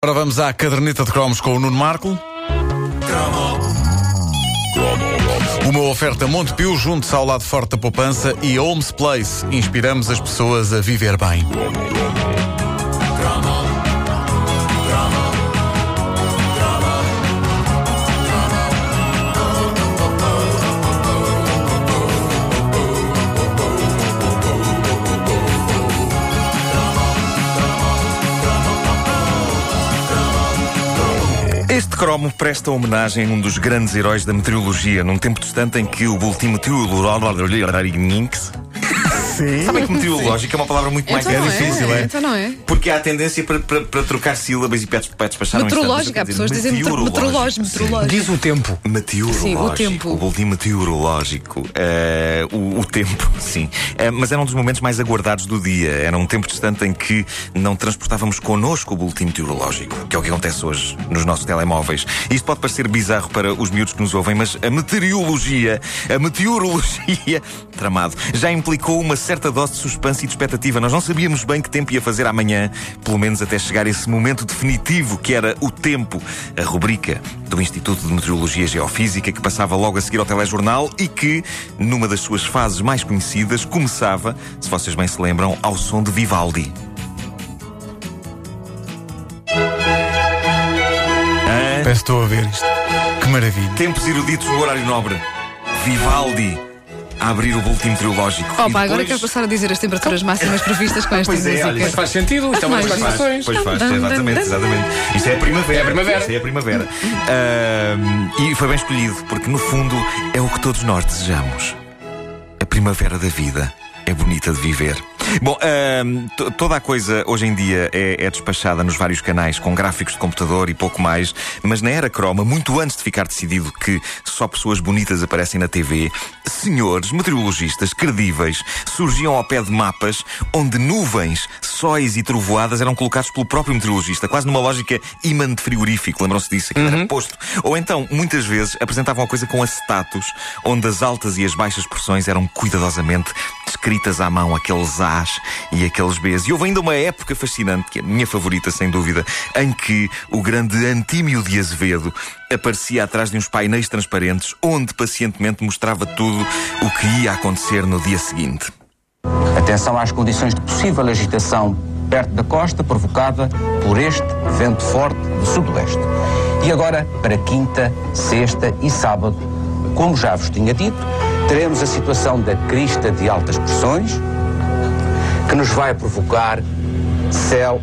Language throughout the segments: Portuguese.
Agora vamos à caderneta de cromos com o Nuno Marco. Uma oferta Montepio junto ao lado forte da poupança e Holmes Place. Inspiramos as pessoas a viver bem. Cromo presta homenagem a um dos grandes heróis da meteorologia, num tempo distante em que o boletim meteorológico Sim. Sabem que meteorológico é uma palavra muito mais Então não difícil, é, é? então não é. Porque há a tendência para, para- para trocar sílabas e para para despachar instante. Meteorológica, há pessoas dizem meteorológico, meteorológico. Diz o tempo. Meteorológico. Sim, o tempo. boletim meteorológico. Eh, o, o tempo, sim. Eh, mas era um dos momentos mais aguardados do dia. Era um tempo distante em que não transportávamos connosco o boletim meteorológico, que é o que acontece hoje nos nossos telemóveis. Isto pode parecer bizarro para os miúdos que nos ouvem, mas a meteorologia, a meteorologia, tramado, já implicou uma certa dose de suspense e de expectativa. Nós não sabíamos bem que tempo ia fazer amanhã, pelo menos até chegar esse momento definitivo que era o tempo, a rubrica do Instituto de Meteorologia e Geofísica que passava logo a seguir ao telejornal e que, numa das suas fases mais conhecidas, começava, se vocês bem se lembram, ao som de Vivaldi. Parece que estou a ver isto. Que maravilha. Tempos eruditos no horário nobre. Vivaldi a abrir o boletim meteorológico. Opa, E agora depois- quero passar a dizer as temperaturas máximas previstas com esta Pois é, música. olha, Mas faz sentido, isto é uma das condições. Pois faz, exatamente, exatamente. Isto é a primavera. É a primavera. Isto é a primavera. Ahm, e foi bem escolhido, porque no fundo é o que todos nós desejamos. A primavera da vida é bonita de viver. Bom, to- toda a coisa hoje em dia é, é despachada nos vários canais com gráficos de computador e pouco mais, mas na era croma, muito antes de ficar decidido que só pessoas bonitas aparecem na TV, senhores meteorologistas credíveis surgiam ao pé de mapas onde nuvens, sóis e trovoadas eram colocados pelo próprio meteorologista, quase numa lógica imã de frigorífico, lembram-se disso? Aquilo era posto. Ou então, muitas vezes, apresentavam a coisa com acetatos, onde as altas e as baixas pressões eram cuidadosamente escritas à mão, aqueles E aqueles B's. E houve ainda uma época fascinante, que é a minha favorita, sem dúvida, em que o grande Antímio de Azevedo aparecia atrás de uns painéis transparentes, onde pacientemente mostrava tudo o que ia acontecer no dia seguinte. Atenção às condições de possível agitação perto da costa provocada por este vento forte de sudoeste. E agora, para quinta, sexta e sábado, como já vos tinha dito, teremos a situação da crista de altas pressões, que nos vai provocar céu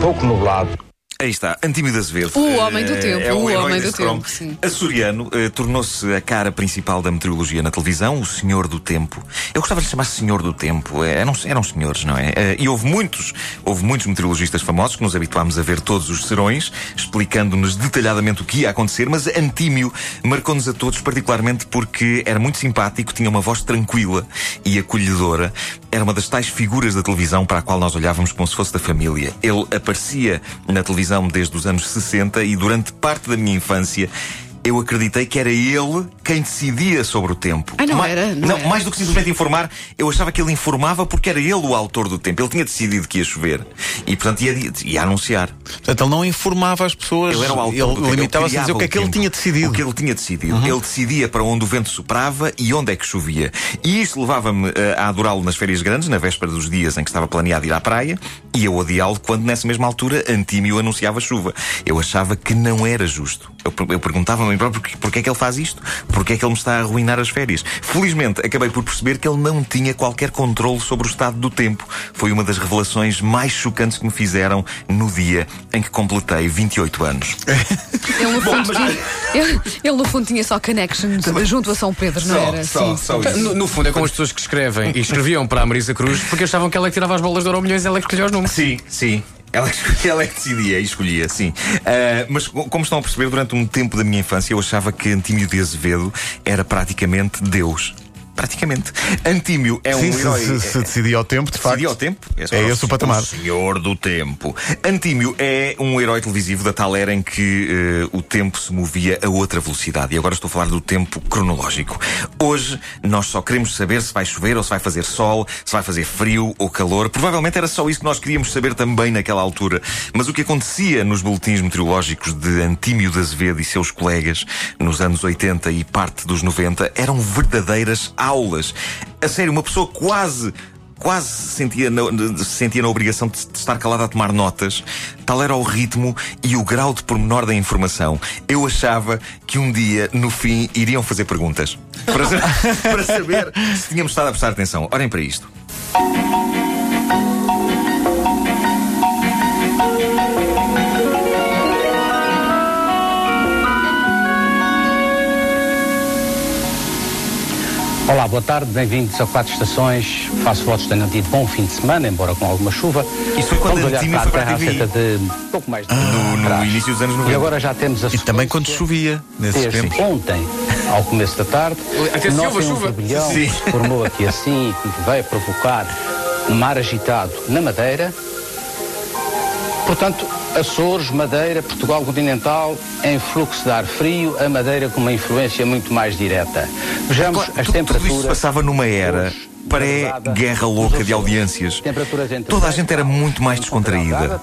pouco nublado Aí está, Antímio Azevedo. O homem do Eh, tempo, é o herói homem do tempo, sim. Açoriano eh, tornou-se a cara principal da meteorologia na televisão, o Senhor do Tempo. Eu gostava de lhe chamar Senhor do Tempo. Eh, eram, eram senhores, não é? E houve muitos, houve muitos meteorologistas famosos que nos habituámos a ver todos os serões, explicando-nos detalhadamente o que ia acontecer, mas Antímio marcou-nos a todos, particularmente porque era muito simpático, tinha uma voz tranquila e acolhedora. Era uma das tais figuras da televisão para a qual nós olhávamos como se fosse da família. Ele aparecia na televisão desde os anos 60 e durante parte da minha infância eu acreditei que era ele quem decidia sobre o tempo. Ah, não Ma- era? Não era? mais do que simplesmente informar, eu achava que ele informava porque era ele o autor do tempo. Ele tinha decidido que ia chover e, portanto, ia, ia anunciar. Portanto, ele não informava as pessoas. Ele era o autor tempo. limitava-se a Ele dizer o que é que ele tinha decidido. O que ele tinha decidido. Ele decidia para onde o vento soprava e onde é que chovia. E isto levava-me eh, a adorá-lo nas férias grandes, na véspera dos dias em que estava planeado ir à praia, e eu odiá-lo quando, nessa mesma altura, Antímio anunciava chuva. Eu achava que não era justo. Eu, eu perguntava-me próprio porquê é que ele faz isto? Porquê é que ele me está a arruinar as férias? Felizmente, acabei por perceber que ele não tinha qualquer controle sobre o estado do tempo. Foi uma das revelações mais chocantes que me fizeram no dia em que completei 28 anos. Ele no, fundo, tinha, ele, ele, no fundo tinha só connections junto a São Pedro, não era? Sim. No, no fundo é como as pessoas que escrevem e escreviam para a Marisa Cruz porque achavam que ela é que tirava as bolas de euro milhões e ela é que escolhia os números. Sim, sim. Ela, ela é que decidia e escolhia, sim. Ah, mas co- como estão a perceber, durante um tempo da minha infância eu achava que Antímio de Azevedo era praticamente Deus. Praticamente. Antímio é um Sim, se, herói. se, se decidir ao tempo, de facto. Decidir ao tempo. É esse o patamar. senhor do tempo. Antímio é um herói televisivo da tal era em que eh, o tempo se movia a outra velocidade. E agora estou a falar do tempo cronológico. Hoje nós só queremos saber se vai chover ou se vai fazer sol, se vai fazer frio ou calor. Provavelmente era só isso que nós queríamos saber também naquela altura. Mas o que acontecia nos boletins meteorológicos de Antímio de Azevedo e seus colegas nos anos 80 e parte dos 90 eram verdadeiras aulas. A sério, uma pessoa quase quase se sentia na, se sentia na obrigação de, de estar calada a tomar notas. Tal era o ritmo e o grau de pormenor da informação. Eu achava que um dia, no fim, iriam fazer perguntas. Para, para saber se tínhamos estado a prestar atenção. Olhem para isto. Olá, boa tarde, bem-vindos a Quatro Estações. Faço votos de tenham tido bom fim de semana, embora com alguma chuva. Isso foi quando Vamos olhar para a Terra há cerca de pouco mais de um No, no início dos anos E 90. agora já temos a E também quando chovia, nesses Desde tempos. ontem, ao começo da tarde, Até notem chuva, um chuva. turbilhão que se formou aqui assim e que veio provocar um mar agitado na Madeira. Portanto, Açores, Madeira, Portugal continental, em fluxo de ar frio, a Madeira com uma influência muito mais direta. Vejamos Claro, as tu- tudo temperaturas. se passava numa era pré-guerra louca de audiências. Temperaturas Toda a gente era 10 muito mais descontraída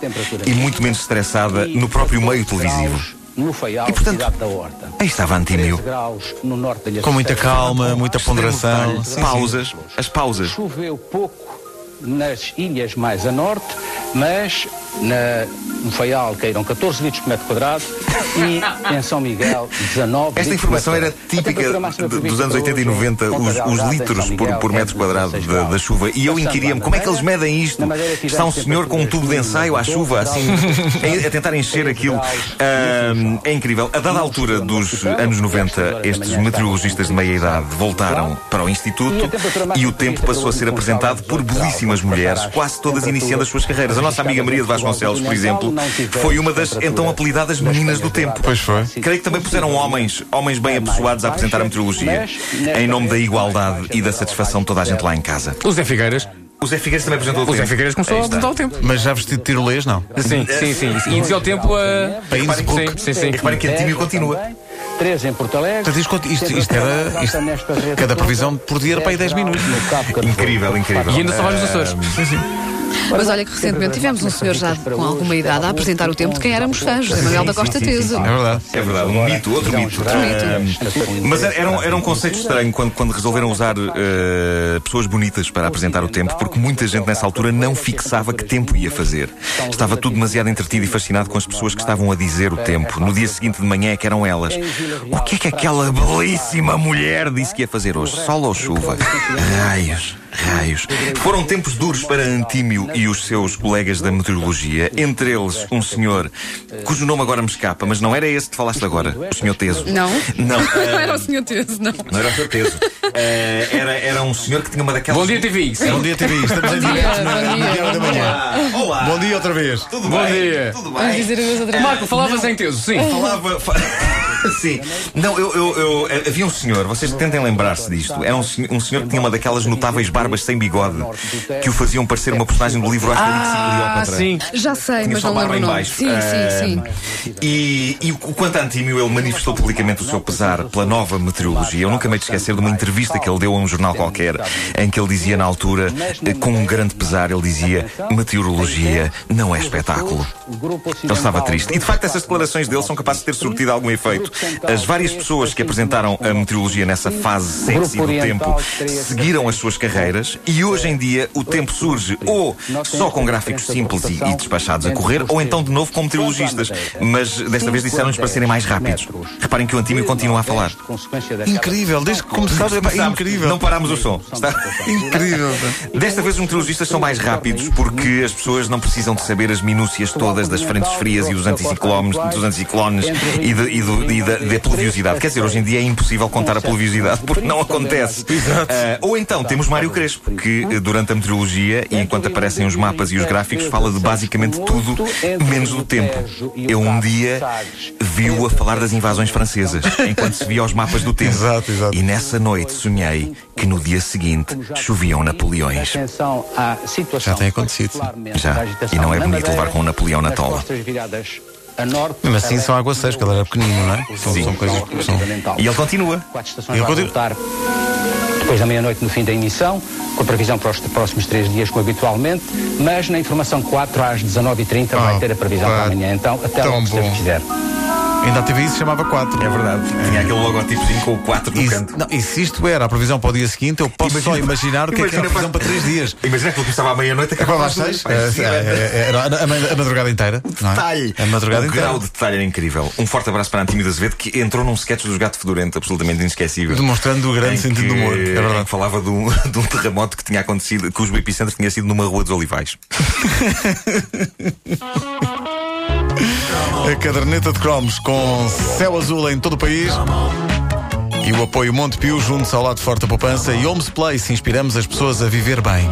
e muito menos estressada no próprio meio 14 televisivo. E, portanto, cidade da Horta. Aí estava 13 Antímio. Com muita calma, muita ponderação. Sim, sim. Pausas, as pausas. Choveu pouco nas ilhas mais a norte, mas na, no Faial caíram 14 litros por metro quadrado e em São Miguel 19 Esta litros informação por era metro quadrado. A típica dos anos para 80 e hoje em 90, Ponta os, os litros por, por é metro quadrado 16 da, da chuva. E eu inquiria-me como é que eles medem isto? Está um senhor com um tubo de ensaio à chuva, assim, a, tentar encher aquilo. Ahm, é incrível. A dada altura dos anos 90, estes meteorologistas de meia idade voltaram para o Instituto e o tempo passou a ser apresentado por belíssimas mulheres, quase todas iniciando as suas carreiras. A nossa amiga Maria de Vasconcelos, por exemplo, foi uma das então apelidadas meninas do tempo. Pois foi. Creio que também puseram homens, homens bem apessoados a apresentar a meteorologia, em nome da igualdade e da satisfação de toda a gente lá em casa. O Zé Figueiras. O Zé Figueiredo também apresentou o O Zé tempo. Figueiras começou a mudar o tempo. Mas já vestido de tirolês, não. Sim, sim, sim. E dizia o tempo a. Para Innsbruck. Sim, sim, sim. E reparem que Antímio continua. 3 em Porto Alegre. Portanto, isto, isto, isto era. isto- cada previsão por dia era para aí 10 minutos. Incrível, incrível. E ainda só vai nos Açores. Mas olha que recentemente tivemos um senhor já com alguma idade a apresentar o tempo de quem éramos fãs, José Manuel da Costa Teso. É verdade. É verdade, um mito, outro mito. Ah, mas era, um, era um conceito estranho quando, quando resolveram usar eh, pessoas bonitas para apresentar o tempo, porque muita gente nessa altura não fixava que tempo ia fazer. Estava tudo demasiado entretido e fascinado com as pessoas que estavam a dizer o tempo. No dia seguinte de manhã é que eram elas. O que é que aquela belíssima mulher disse que ia fazer hoje? Sol ou chuva? Raios. Raios. Foram tempos duros para Antímio e os seus colegas da meteorologia, entre eles um senhor cujo nome agora me escapa, mas não era esse que falaste agora, o senhor Teso. Não? Não, Não era o senhor Teso, não. não era o senhor Teso. Eh, era, era um senhor que tinha uma daquelas. Bom dia, TV. Sim. Bom dia, TV. Estamos em dia, direto na bom da Manhã. Olá, olá. Bom dia outra vez. Tudo Bom bem? dia. Tudo Vamos bem? dizer adeus outra vez. Marco, falavas em teso, sim. Falava. Sim. Não, eu, eu, eu- Havia um senhor, vocês tentem lembrar-se disto. Era um, senhor- um senhor que tinha uma daquelas notáveis barbas sem bigode que o faziam parecer uma personagem do livro Asterix e Ah, Cleópatra. sim. Já sei, Tinha mas só não barba lembro o em nome. baixo. Sim, sim, sim. Ah, E, e o quanto a Antímio, ele manifestou publicamente o seu pesar pela nova meteorologia. Eu nunca me esquecer de uma entrevista que ele deu a um jornal qualquer, em que ele dizia na altura, eh, com um grande pesar, ele dizia: meteorologia não é espetáculo. Ele estava triste. E de facto, essas declarações dele são capazes de ter surtido algum efeito. As várias pessoas que apresentaram a meteorologia nessa fase sexy do tempo seguiram as suas carreiras e hoje em dia o tempo surge ou só com gráficos simples e, e despachados a correr, ou então de novo com meteorologistas. Mas desta vez disseram-nos para serem mais rápidos. Reparem que o Antímio continua a falar. Incrível, desde que começámos. É incrível. Não parámos o som. Está... Incrível. Desta vez os meteorologistas são mais rápidos porque as pessoas não precisam de saber as minúcias todas das frentes frias e dos anticiclones, dos anticiclones e, de- e do- medida da pluviosidade. Quer dizer, hoje em dia é impossível contar a pluviosidade porque não acontece. Ah, ou então temos Mário Crespo, que eh, durante a meteorologia e enquanto aparecem os mapas e os gráficos, fala de basicamente tudo menos do tempo. Eu um dia vi-o a falar das invasões francesas, enquanto se via os mapas do tempo. Exato, exato. E nessa noite sonhei que no dia seguinte choviam Napoleões. Já tem acontecido. Já. E não é bonito levar com um Napoleão na tola. Mesmo assim são aguaceiros, porque ele era pequenino, não é? São, Sim. são coisas que são. E ele continua. Quatro estações Ele continua- voltar depois da meia-noite no fim da emissão, com a previsão para os próximos três dias, como habitualmente, mas na informação 4 às 19h30 vai Oh, ter a previsão para amanhã. Então, até tão lá que bom. quiser. Ainda a TVI se chamava 4. É verdade. Tinha aquele logotipozinho com o 4 no E, canto. não, e se isto era a previsão para o dia seguinte, eu posso só Imagina- imaginar o que é que era a previsão para para- três dias. Imagina que ele começava à meia-noite e Acabava às às seis? duas. É, é, é, Era a, madrugada inteira. Não é? Detalhe. A madrugada o inteira. grau de detalhe era incrível. Um forte abraço para a Antímida Azevedo que entrou num sketch dos Gato Fedorento absolutamente inesquecível. Demonstrando o grande sentido do humor. É verdade. falava de um, de um terremoto que tinha acontecido, cujo epicentro tinha sido numa rua dos Olivais. A caderneta de cromos com céu azul em todo o país. E o apoio Montepio junto ao lado forte da poupança e Homes Place. Inspiramos as pessoas a viver bem.